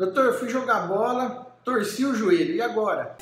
Doutor, fui jogar bola, torci o joelho, e agora?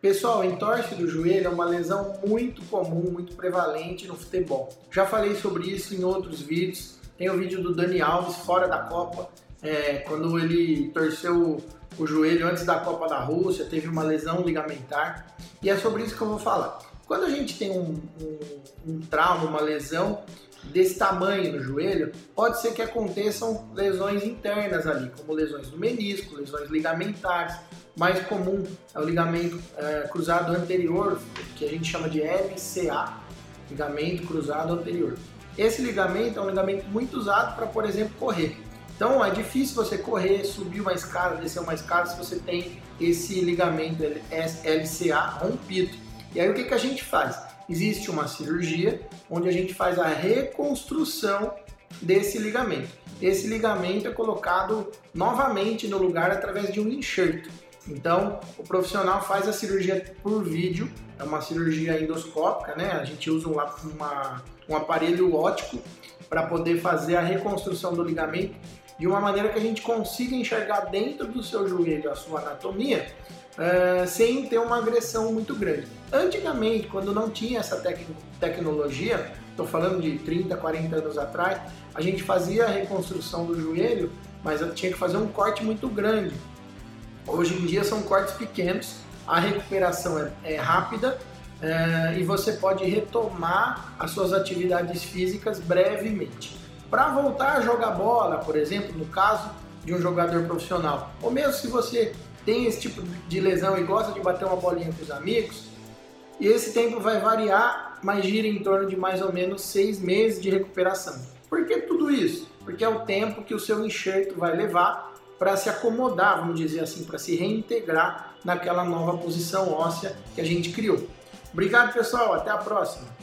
Pessoal, entorse do joelho é uma lesão muito comum, muito prevalente no futebol. Já falei sobre isso em outros vídeos. Tem o vídeo do Dani Alves fora da Copa, é, quando ele torceu o joelho antes da Copa da Rússia, teve uma lesão ligamentar. E é sobre isso que eu vou falar. Quando a gente tem um, um, um trauma, uma lesão desse tamanho no joelho, pode ser que aconteçam lesões internas ali, como lesões do menisco, lesões ligamentares. Mais comum é o ligamento é, cruzado anterior, que a gente chama de LCA, ligamento cruzado anterior. Esse ligamento é um ligamento muito usado para, por exemplo, correr. Então é difícil você correr, subir uma escada, descer uma escada se você tem esse ligamento LCA rompido. E aí o que, que a gente faz? Existe uma cirurgia onde a gente faz a reconstrução desse ligamento. Esse ligamento é colocado novamente no lugar através de um enxerto. Então, o profissional faz a cirurgia por vídeo, é uma cirurgia endoscópica, né? A gente usa um, uma, um aparelho óptico para poder fazer a reconstrução do ligamento de uma maneira que a gente consiga enxergar dentro do seu joelho a sua anatomia uh, sem ter uma agressão muito grande. Antigamente, quando não tinha essa tec tecnologia, estou falando de 30, 40 anos atrás, a gente fazia a reconstrução do joelho, mas tinha que fazer um corte muito grande. Hoje em dia são cortes pequenos, a recuperação é, é rápida é, e você pode retomar as suas atividades físicas brevemente. Para voltar a jogar bola, por exemplo, no caso de um jogador profissional, ou mesmo se você tem esse tipo de lesão e gosta de bater uma bolinha com os amigos, esse tempo vai variar, mas gira em torno de mais ou menos seis meses de recuperação. Por que tudo isso? Porque é o tempo que o seu enxerto vai levar para se acomodar, vamos dizer assim, para se reintegrar naquela nova posição óssea que a gente criou. Obrigado, pessoal. Até a próxima.